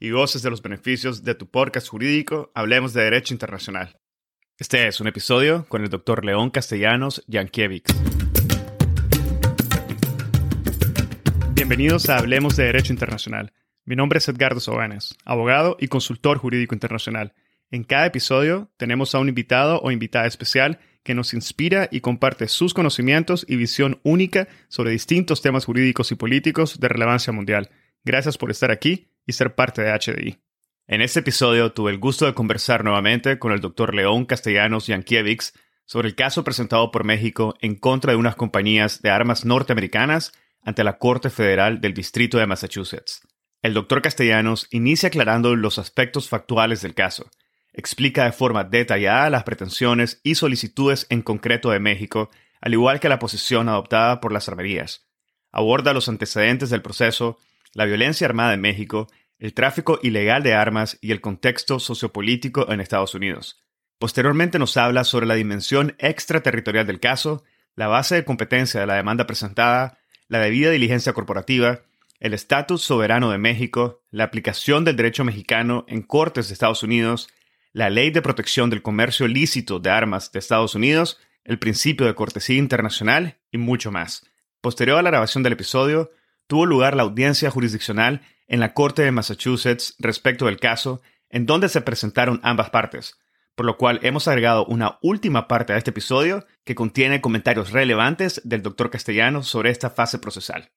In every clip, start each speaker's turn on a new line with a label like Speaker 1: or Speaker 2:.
Speaker 1: y goces de los beneficios de tu podcast jurídico Hablemos de Derecho Internacional. Este es un episodio con el doctor León Castellanos Yankiewicz. Bienvenidos a Hablemos de Derecho Internacional. Mi nombre es Edgardo Sobanes, abogado y consultor jurídico internacional. En cada episodio tenemos a un invitado o invitada especial que nos inspira y comparte sus conocimientos y visión única sobre distintos temas jurídicos y políticos de relevancia mundial. Gracias por estar aquí y ser parte de HDI. En este episodio tuve el gusto de conversar nuevamente con el doctor León Castellanos Yankiewicz sobre el caso presentado por México en contra de unas compañías de armas norteamericanas ante la Corte Federal del Distrito de Massachusetts. El doctor Castellanos inicia aclarando los aspectos factuales del caso, explica de forma detallada las pretensiones y solicitudes en concreto de México, al igual que la posición adoptada por las armerías. Aborda los antecedentes del proceso la violencia armada en México, el tráfico ilegal de armas y el contexto sociopolítico en Estados Unidos. Posteriormente nos habla sobre la dimensión extraterritorial del caso, la base de competencia de la demanda presentada, la debida diligencia corporativa, el estatus soberano de México, la aplicación del derecho mexicano en cortes de Estados Unidos, la ley de protección del comercio lícito de armas de Estados Unidos, el principio de cortesía internacional y mucho más. Posterior a la grabación del episodio, tuvo lugar la audiencia jurisdiccional en la Corte de Massachusetts respecto del caso, en donde se presentaron ambas partes, por lo cual hemos agregado una última parte a este episodio que contiene comentarios relevantes del doctor Castellanos sobre esta fase procesal.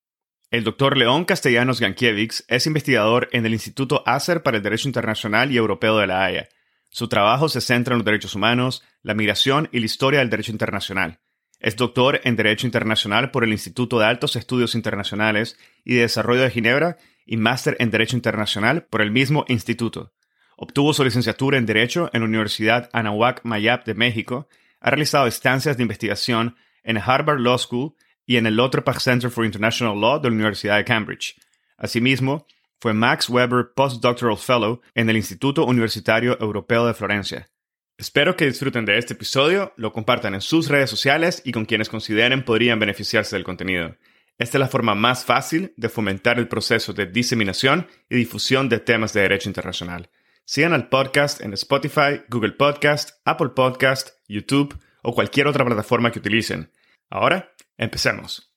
Speaker 1: El doctor León Castellanos Gankiewicz es investigador en el Instituto ACER para el Derecho Internacional y Europeo de la Haya. Su trabajo se centra en los derechos humanos, la migración y la historia del derecho internacional. Es doctor en Derecho Internacional por el Instituto de Altos Estudios Internacionales y de Desarrollo de Ginebra y máster en Derecho Internacional por el mismo instituto. Obtuvo su licenciatura en Derecho en la Universidad Anahuac Mayap de México. Ha realizado estancias de investigación en Harvard Law School y en el Lauterbach Center for International Law de la Universidad de Cambridge. Asimismo, fue Max Weber Postdoctoral Fellow en el Instituto Universitario Europeo de Florencia. Espero que disfruten de este episodio, lo compartan en sus redes sociales y con quienes consideren podrían beneficiarse del contenido. Esta es la forma más fácil de fomentar el proceso de diseminación y difusión de temas de derecho internacional. Sigan al podcast en Spotify, Google Podcast, Apple Podcast, YouTube o cualquier otra plataforma que utilicen. Ahora, empecemos.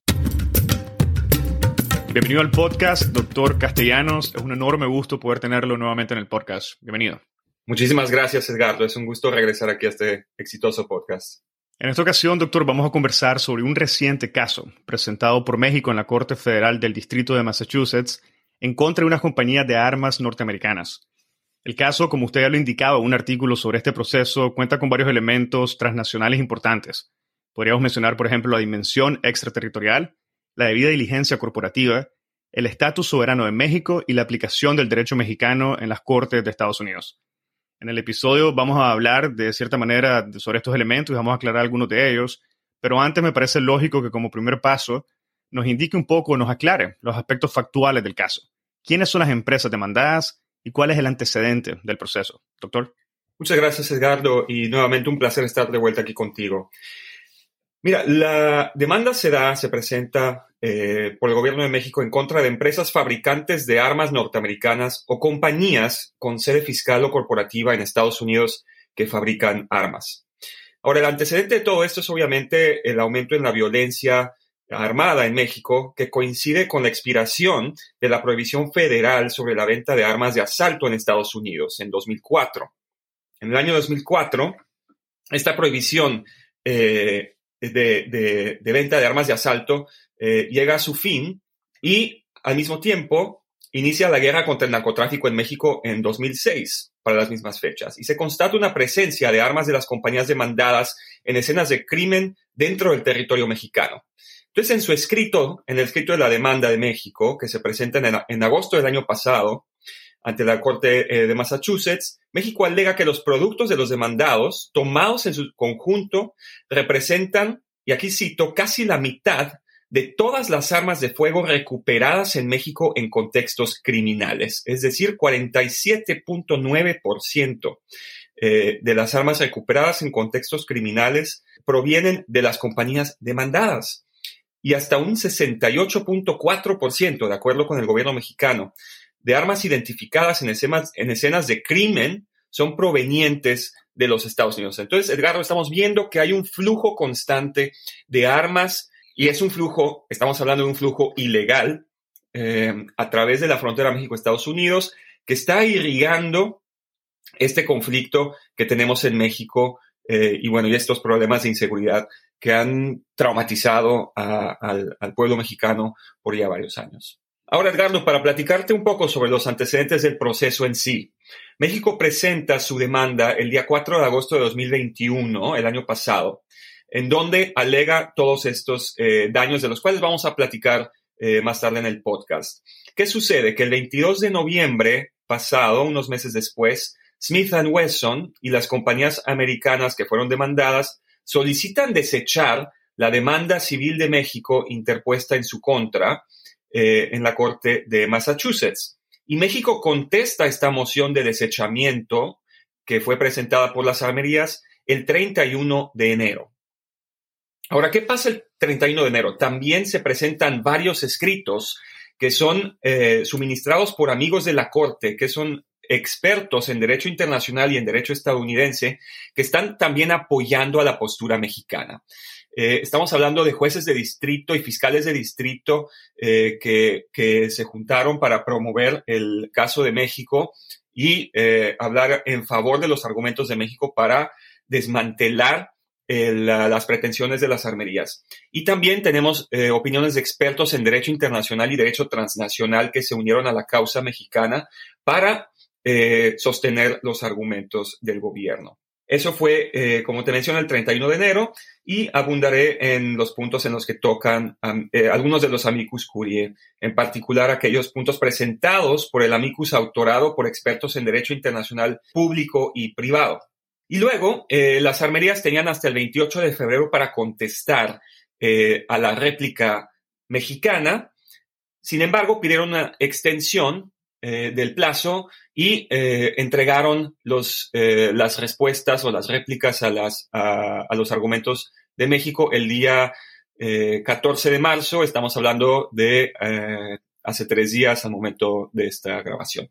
Speaker 1: Bienvenido al podcast, doctor Castellanos. Es un enorme gusto poder tenerlo nuevamente en el podcast. Bienvenido.
Speaker 2: Muchísimas gracias, Edgardo. Es un gusto regresar aquí a este exitoso podcast.
Speaker 1: En esta ocasión, doctor, vamos a conversar sobre un reciente caso presentado por México en la Corte Federal del Distrito de Massachusetts en contra de una compañía de armas norteamericanas. El caso, como usted ya lo indicaba, un artículo sobre este proceso cuenta con varios elementos transnacionales importantes. Podríamos mencionar, por ejemplo, la dimensión extraterritorial, la debida diligencia corporativa, el estatus soberano de México y la aplicación del derecho mexicano en las Cortes de Estados Unidos. En el episodio vamos a hablar de cierta manera sobre estos elementos y vamos a aclarar algunos de ellos, pero antes me parece lógico que como primer paso nos indique un poco, nos aclare los aspectos factuales del caso. ¿Quiénes son las empresas demandadas y cuál es el antecedente del proceso? Doctor.
Speaker 2: Muchas gracias, Edgardo, y nuevamente un placer estar de vuelta aquí contigo. Mira, la demanda se da, se presenta eh, por el gobierno de México en contra de empresas fabricantes de armas norteamericanas o compañías con sede fiscal o corporativa en Estados Unidos que fabrican armas. Ahora, el antecedente de todo esto es obviamente el aumento en la violencia armada en México, que coincide con la expiración de la prohibición federal sobre la venta de armas de asalto en Estados Unidos en 2004. En el año 2004, esta prohibición de, venta de armas de asalto llega a su fin y al mismo tiempo inicia la guerra contra el narcotráfico en México en 2006 para las mismas fechas y se constata una presencia de armas de las compañías demandadas en escenas de crimen dentro del territorio mexicano. Entonces, en su escrito, en el escrito de la demanda de México, que se presenta en, agosto del año pasado ante la Corte eh, de Massachusetts, México alega que los productos de los demandados, tomados en su conjunto, representan, y aquí cito, casi la mitad de todas las armas de fuego recuperadas en México en contextos criminales, es decir, 47.9% eh, de las armas recuperadas en contextos criminales provienen de las compañías demandadas y hasta un 68.4%, de acuerdo con el gobierno mexicano, de armas identificadas en escenas, en escenas de crimen son provenientes de los Estados Unidos. Entonces, Edgardo, estamos viendo que hay un flujo constante de armas y es un flujo, estamos hablando de un flujo ilegal eh, a través de la frontera México-Estados Unidos que está irrigando este conflicto que tenemos en México eh, y bueno, y estos problemas de inseguridad que han traumatizado al, pueblo mexicano por ya varios años. Ahora, Edgardo, para platicarte un poco sobre los antecedentes del proceso en sí. México presenta su demanda el día 4 de agosto de 2021, el año pasado, en donde alega todos estos eh, daños de los cuales vamos a platicar eh, más tarde en el podcast. ¿Qué sucede? Que el 22 de noviembre pasado, unos meses después, Smith Wesson y las compañías americanas que fueron demandadas solicitan desechar la demanda civil de México interpuesta en su contra eh, en la Corte de Massachusetts. Y México contesta esta moción de desechamiento que fue presentada por las armerías el 31 de enero. Ahora, ¿qué pasa el 31 de enero? También se presentan varios escritos que son eh, suministrados por amigos de la Corte, que son expertos en derecho internacional y en derecho estadounidense que están también apoyando a la postura mexicana. Eh, estamos hablando de jueces de distrito y fiscales de distrito eh, que, se juntaron para promover el caso de México y eh, hablar en favor de los argumentos de México para desmantelar las pretensiones de las armerías. Y también tenemos opiniones de expertos en derecho internacional y derecho transnacional que se unieron a la causa mexicana para sostener los argumentos del gobierno. Eso fue, eh, como te mencioné, el 31 de enero y abundaré en los puntos en los que tocan eh, algunos de los amicus curiae, en particular aquellos puntos presentados por el amicus autorado por expertos en derecho internacional público y privado. Y luego, las armerías tenían hasta el 28 de febrero para contestar a la réplica mexicana. Sin embargo, pidieron una extensión eh, del plazo y eh, entregaron eh, las respuestas o las réplicas a, las, a, los argumentos de México el día 14 de marzo. Estamos hablando de hace tres días al momento de esta grabación.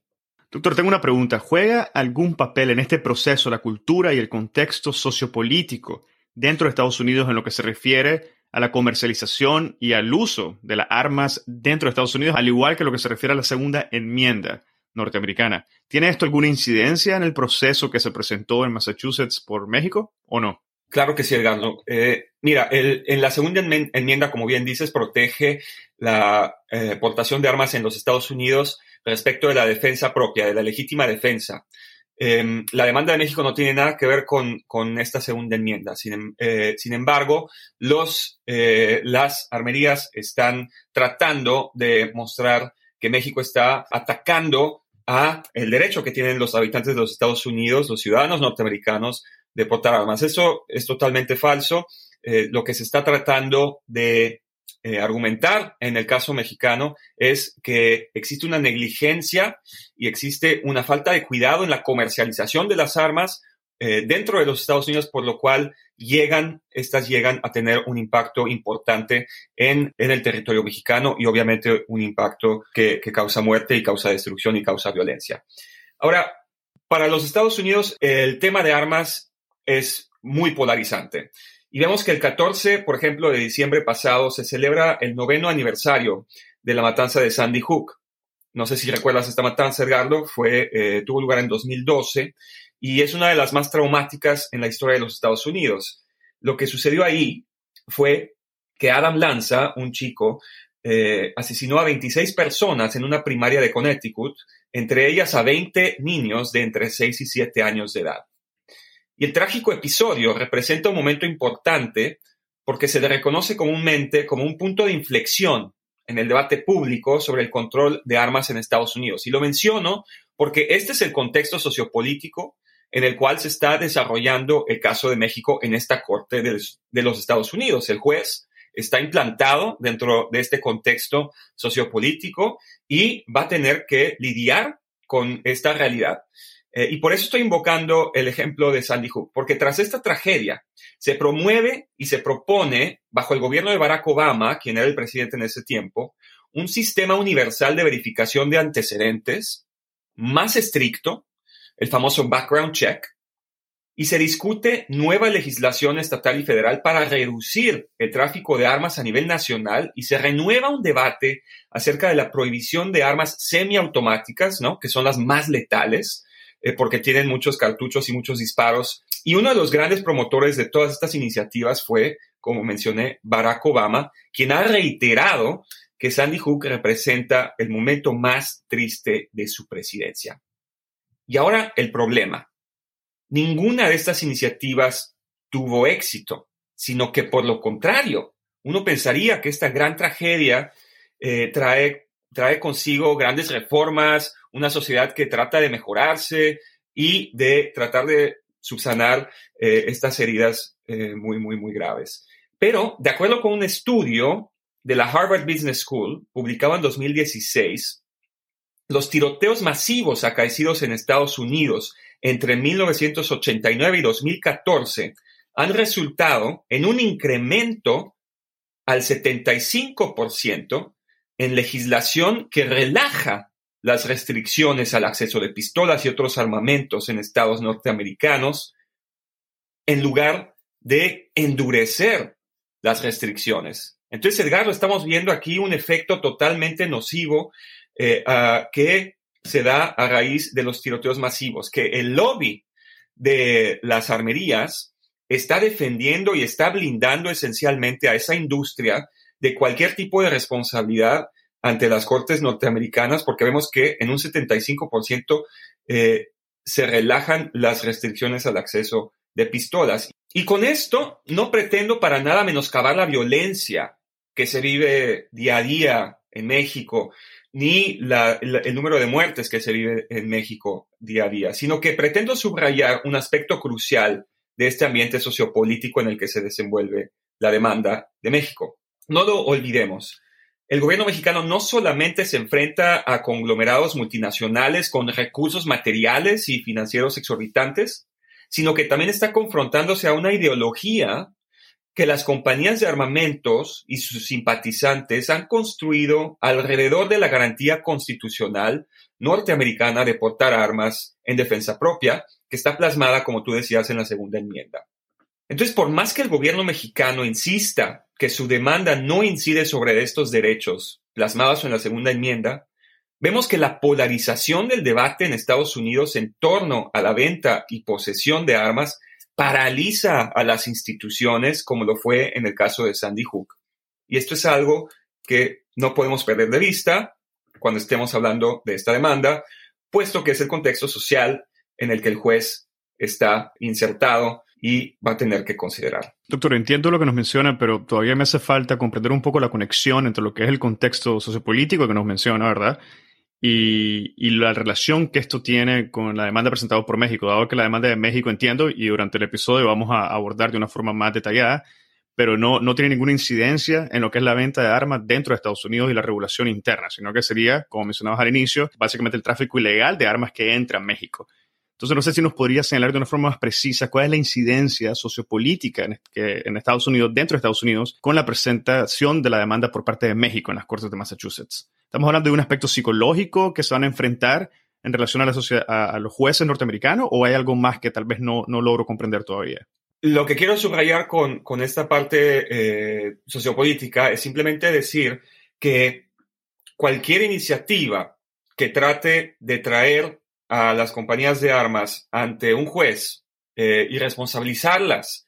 Speaker 1: Doctor, tengo una pregunta. ¿Juega algún papel en este proceso la cultura y el contexto sociopolítico dentro de Estados Unidos en lo que se refiere a la comercialización y al uso de las armas dentro de Estados Unidos, al igual que lo que se refiere a la segunda enmienda norteamericana. ¿Tiene esto alguna incidencia en el proceso que se presentó en Massachusetts por México o no?
Speaker 2: Claro que sí, Edgardo. Eh, mira, en la segunda enmienda, como bien dices, protege la eh, portación de armas en los Estados Unidos respecto de la defensa propia, de la legítima defensa. Em, la demanda de México no tiene nada que ver con, esta segunda enmienda. Sin, em, eh, embargo, eh, las armerías están tratando de mostrar que México está atacando a el derecho que tienen los habitantes de los Estados Unidos, los ciudadanos norteamericanos, de portar armas. Eso es totalmente falso. Eh, lo que se está tratando de eh, argumentar en el caso mexicano es que existe una negligencia y existe una falta de cuidado en la comercialización de las armas eh, dentro de los Estados Unidos, por lo cual llegan, estas llegan a tener un impacto importante en, el territorio mexicano y obviamente un impacto que, que causa muerte y causa destrucción y causa violencia. Ahora, para los Estados Unidos, el tema de armas es muy polarizante. Y vemos que el 14, por ejemplo, de diciembre pasado se celebra el noveno aniversario de la matanza de Sandy Hook. No sé si recuerdas esta matanza, Edgardo, fue, eh, tuvo lugar en 2012 y es una de las más traumáticas en la historia de los Estados Unidos. lo que sucedió ahí fue que Adam Lanza, un chico, eh, asesinó a 26 personas en una primaria de Connecticut, entre ellas a 20 niños de entre 6 y 7 años de edad. El trágico episodio representa un momento importante porque se le reconoce comúnmente como un punto de inflexión en el debate público sobre el control de armas en Estados Unidos. Y lo menciono porque este es el contexto sociopolítico en el cual se está desarrollando el caso de México en esta Corte de, los Estados Unidos. El juez está implantado dentro de este contexto sociopolítico y va a tener que lidiar con esta realidad. Eh, y por eso estoy invocando el ejemplo de Sandy Hook, porque tras esta tragedia se promueve y se propone, bajo el gobierno de Barack Obama, quien era el presidente en ese tiempo, un sistema universal de verificación de antecedentes más estricto, el famoso background check, y se discute nueva legislación estatal y federal para reducir el tráfico de armas a nivel nacional y se renueva un debate acerca de la prohibición de armas semiautomáticas, ¿no? que son las más letales, eh, porque tienen muchos cartuchos y muchos disparos. Y uno de los grandes promotores de todas estas iniciativas fue, como mencioné, Barack Obama, quien ha reiterado que Sandy Hook representa el momento más triste de su presidencia. Y ahora el problema. Ninguna de estas iniciativas tuvo éxito, sino que por lo contrario, uno pensaría que esta gran tragedia eh, trae, trae consigo grandes reformas, una sociedad que trata de mejorarse y de tratar de subsanar eh, estas heridas eh, muy, muy, muy graves. Pero, de acuerdo con un estudio de la Harvard Business School, publicado en 2016, los tiroteos masivos acaecidos en Estados Unidos entre 1989 y 2014 han resultado en un incremento al 75% en legislación que relaja las restricciones al acceso de pistolas y otros armamentos en estados norteamericanos, en lugar de endurecer las restricciones. Entonces, Edgardo, estamos viendo aquí un efecto totalmente nocivo eh, que se da a raíz de los tiroteos masivos, que el lobby de las armerías está defendiendo y está blindando esencialmente a esa industria de cualquier tipo de responsabilidad ante las cortes norteamericanas, porque vemos que en un 75% eh, se relajan las restricciones al acceso de pistolas. Y con esto no pretendo para nada menoscabar la violencia que se vive día a día en México, ni el número de muertes que se vive en México día a día, sino que pretendo subrayar un aspecto crucial de este ambiente sociopolítico en el que se desenvuelve la demanda de México. No lo olvidemos. El gobierno mexicano no solamente se enfrenta a conglomerados multinacionales con recursos materiales y financieros exorbitantes, sino que también está confrontándose a una ideología que las compañías de armamentos y sus simpatizantes han construido alrededor de la garantía constitucional norteamericana de portar armas en defensa propia, que está plasmada, como tú decías, en la segunda enmienda. Entonces, por más que el gobierno mexicano insista que su demanda no incide sobre estos derechos plasmados en la segunda enmienda, vemos que la polarización del debate en Estados Unidos en torno a la venta y posesión de armas paraliza a las instituciones, como lo fue en el caso de Sandy Hook. Y esto es algo que no podemos perder de vista cuando estemos hablando de esta demanda, puesto que es el contexto social en el que el juez está insertado y va a tener que considerar.
Speaker 1: Doctor, entiendo lo que nos menciona, pero todavía me hace falta comprender un poco la conexión entre lo que es el contexto sociopolítico que nos menciona, ¿verdad? y, la relación que esto tiene con la demanda presentada por México, dado que la demanda de México entiendo y durante el episodio vamos a abordar de una forma más detallada, pero no, no tiene ninguna incidencia en lo que es la venta de armas dentro de Estados Unidos y la regulación interna, sino que sería, como mencionabas al inicio, básicamente el tráfico ilegal de armas que entra a México. Entonces, no sé si nos podría señalar de una forma más precisa cuál es la incidencia sociopolítica en, en Estados Unidos, dentro de Estados Unidos, con la presentación de la demanda por parte de México en las Cortes de Massachusetts. ¿Estamos hablando de un aspecto psicológico que se van a enfrentar en relación a, la a, los jueces norteamericanos o hay algo más que tal vez no, no logro comprender todavía?
Speaker 2: Lo que quiero subrayar con, con esta parte eh, sociopolítica es simplemente decir que cualquier iniciativa que trate de traer a las compañías de armas ante un juez eh, y responsabilizarlas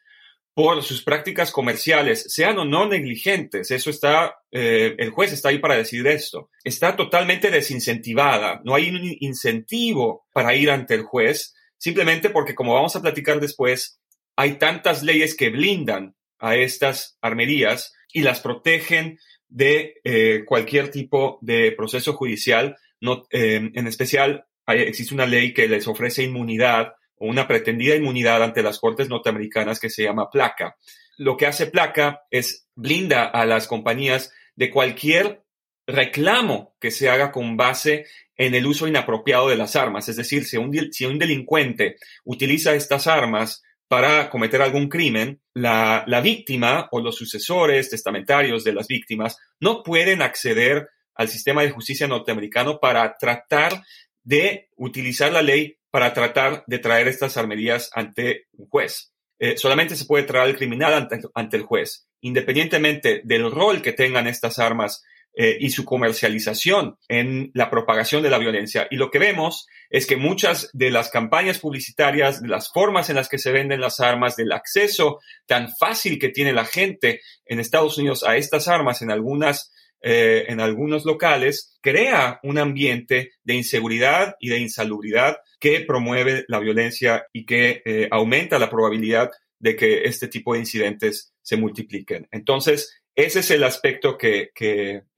Speaker 2: por sus prácticas comerciales, sean o no negligentes, eso está, eh, el juez está ahí para decidir esto, está totalmente desincentivada, no hay un incentivo para ir ante el juez, simplemente porque, como vamos a platicar después, hay tantas leyes que blindan a estas armerías y las protegen de eh, cualquier tipo de proceso judicial. No, en especial, existe una ley que les ofrece inmunidad o una pretendida inmunidad ante las cortes norteamericanas que se llama placa. Lo que hace placa es blinda a las compañías de cualquier reclamo que se haga con base en el uso inapropiado de las armas. Es decir, si un, delincuente utiliza estas armas para cometer algún crimen, la, víctima o los sucesores testamentarios de las víctimas no pueden acceder al sistema de justicia norteamericano para tratar de utilizar la ley para tratar de traer estas armerías ante un juez. Eh, solamente se puede traer al criminal ante, el juez, independientemente del rol que tengan estas armas eh, y su comercialización en la propagación de la violencia. Y lo que vemos es que muchas de las campañas publicitarias, de las formas en las que se venden las armas, del acceso tan fácil que tiene la gente en Estados Unidos a estas armas en algunas eh, en algunos locales, crea un ambiente de inseguridad y de insalubridad que promueve la violencia y que eh, aumenta la probabilidad de que este tipo de incidentes se multipliquen. Entonces, ese es el aspecto que,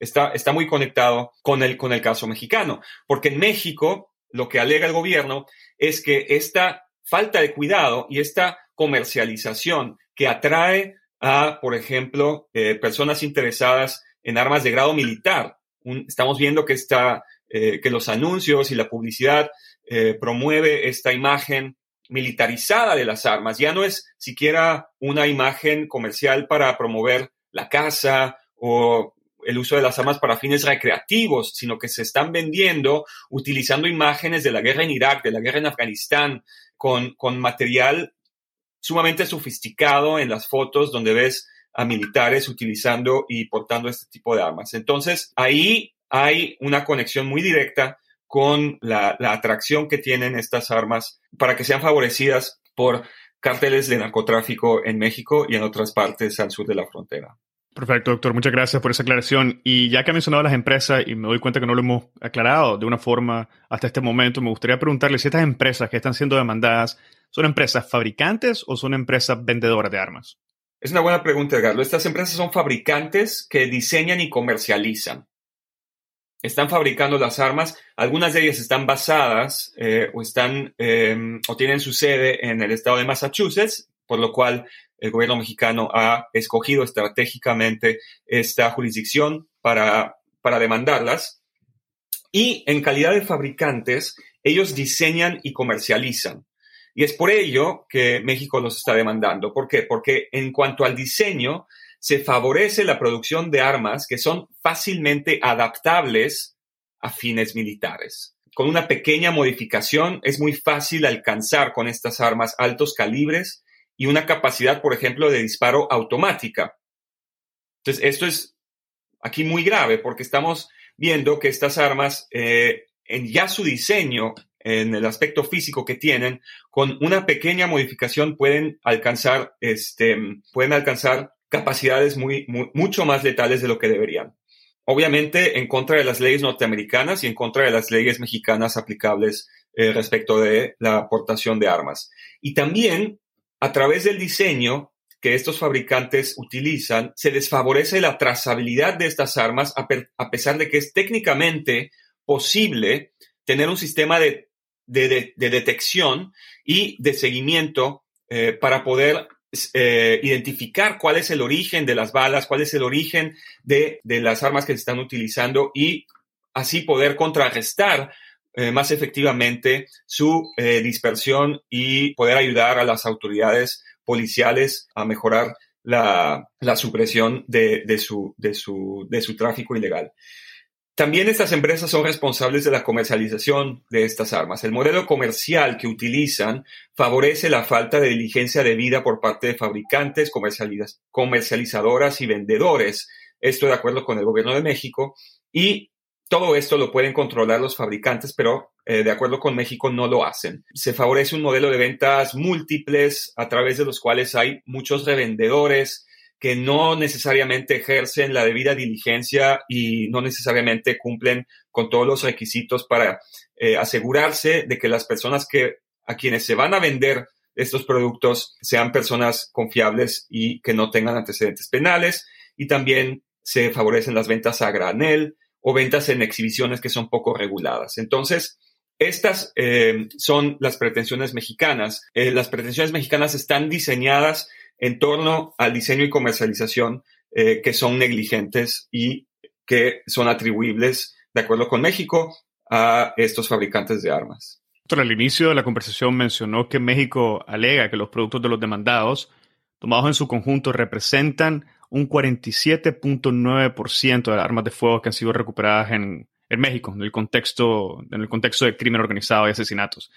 Speaker 2: está, está muy conectado con el, con el caso mexicano, porque en México lo que alega el gobierno es que esta falta de cuidado y esta comercialización que atrae a, por ejemplo, eh, personas interesadas en armas de grado militar. estamos viendo que, está, eh, que los anuncios y la publicidad eh, promueve esta imagen militarizada de las armas. Ya no es siquiera una imagen comercial para promover la caza o el uso de las armas para fines recreativos, sino que se están vendiendo utilizando imágenes de la guerra en Irak, de la guerra en Afganistán, con, con material sumamente sofisticado en las fotos donde ves a militares utilizando y portando este tipo de armas. Entonces, ahí hay una conexión muy directa con la, atracción que tienen estas armas para que sean favorecidas por cárteles de narcotráfico en México y en otras partes al sur de la frontera.
Speaker 1: Perfecto, doctor. Muchas gracias por esa aclaración. Y ya que ha mencionado las empresas y me doy cuenta que no lo hemos aclarado de una forma hasta este momento, me gustaría preguntarle si estas empresas que están siendo demandadas son empresas fabricantes o son empresas vendedoras de armas.
Speaker 2: Es una buena pregunta, Edgardo. Estas empresas son fabricantes que diseñan y comercializan. Están fabricando las armas. Algunas de ellas están basadas eh, em, o tienen su sede en el estado de Massachusetts, por lo cual el gobierno mexicano ha escogido estratégicamente esta jurisdicción para, para demandarlas. Y en calidad de fabricantes, ellos diseñan y comercializan. Y es por ello que México los está demandando. ¿Por qué? Porque en cuanto al diseño, se favorece la producción de armas que son fácilmente adaptables a fines militares. Con una pequeña modificación es muy fácil alcanzar con estas armas altos calibres y una capacidad, por ejemplo, de disparo automática. Entonces, esto es aquí muy grave porque estamos viendo que estas armas, eh, en ya su diseño, en el aspecto físico que tienen, con una pequeña modificación pueden alcanzar, este, pueden alcanzar capacidades muy, mucho más letales de lo que deberían. Obviamente en contra de las leyes norteamericanas y en contra de las leyes mexicanas aplicables eh, respecto de la aportación de armas. Y también a través del diseño que estos fabricantes utilizan, se desfavorece la trazabilidad de estas armas a, pesar de que es técnicamente posible tener un sistema de, de, detección y de seguimiento eh, para poder eh, identificar cuál es el origen de las balas, cuál es el origen de, las armas que se están utilizando y así poder contrarrestar eh, más efectivamente su dispersión y poder ayudar a las autoridades policiales a mejorar la, supresión de, su, de, su, de su tráfico ilegal. También estas empresas son responsables de la comercialización de estas armas. El modelo comercial que utilizan favorece la falta de diligencia debida por parte de fabricantes, comercializadoras y vendedores. Esto de acuerdo con el gobierno de México. Y todo esto lo pueden controlar los fabricantes, pero eh, de acuerdo con México no lo hacen. Se favorece un modelo de ventas múltiples a través de los cuales hay muchos revendedores que no necesariamente ejercen la debida diligencia y no necesariamente cumplen con todos los requisitos para eh, asegurarse de que las personas que a quienes se van a vender estos productos sean personas confiables y que no tengan antecedentes penales y también se favorecen las ventas a granel o ventas en exhibiciones que son poco reguladas. Entonces, estas eh, son las pretensiones mexicanas. Eh, las pretensiones mexicanas están diseñadas en torno al diseño y comercialización eh, que son negligentes y que son atribuibles, de acuerdo con México, a estos fabricantes de armas.
Speaker 1: Al inicio de la conversación mencionó que México alega que los productos de los demandados, tomados en su conjunto, representan un 47.9% de las armas de fuego que han sido recuperadas en, México, en el, contexto, en el contexto de crimen organizado y asesinatos.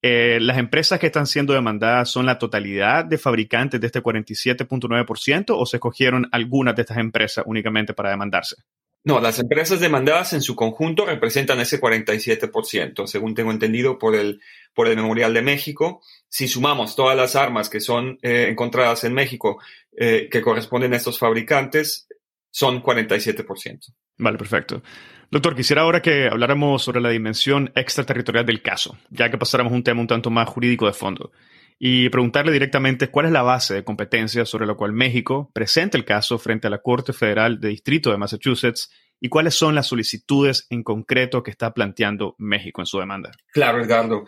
Speaker 1: Eh, las empresas que están siendo demandadas son la totalidad de fabricantes de este 47.9% o se escogieron algunas de estas empresas únicamente para demandarse?
Speaker 2: No, las empresas demandadas en su conjunto representan ese 47%, según tengo entendido por el, por el Memorial de México. Si sumamos todas las armas que son eh, encontradas en México eh, que corresponden a estos fabricantes, son 47%.
Speaker 1: Vale, perfecto. Doctor, quisiera ahora que habláramos sobre la dimensión extraterritorial del caso, ya que pasáramos un tema un tanto más jurídico de fondo, y preguntarle directamente cuál es la base de competencia sobre la cual México presenta el caso frente a la Corte Federal de Distrito de Massachusetts y cuáles son las solicitudes en concreto que está planteando México en su demanda.
Speaker 2: Claro, Edgardo.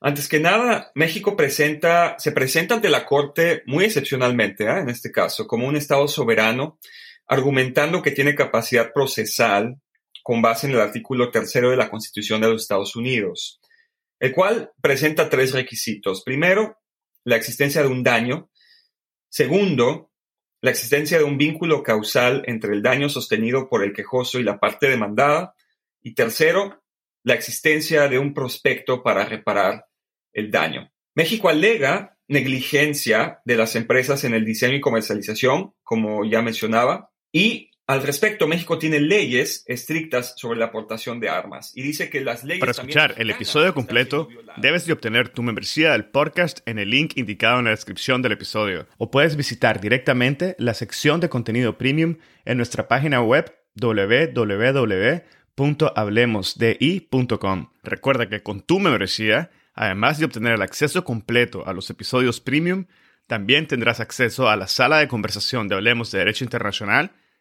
Speaker 2: Antes que nada, México presenta, se presenta ante la Corte muy excepcionalmente, ¿eh? en este caso, como un Estado soberano, argumentando que tiene capacidad procesal con base en el artículo tercero de la Constitución de los Estados Unidos, el cual presenta tres requisitos. Primero, la existencia de un daño. Segundo, la existencia de un vínculo causal entre el daño sostenido por el quejoso y la parte demandada. Y tercero, la existencia de un prospecto para reparar el daño. México alega negligencia de las empresas en el diseño y comercialización, como ya mencionaba, y al respecto, México tiene leyes estrictas sobre la aportación de armas y dice que las leyes...
Speaker 1: Para escuchar el episodio completo, debes de obtener tu membresía del podcast en el link indicado en la descripción del episodio o puedes visitar directamente la sección de contenido premium en nuestra página web www.hablemosdi.com. Recuerda que con tu membresía, además de obtener el acceso completo a los episodios premium, también tendrás acceso a la sala de conversación de Hablemos de Derecho Internacional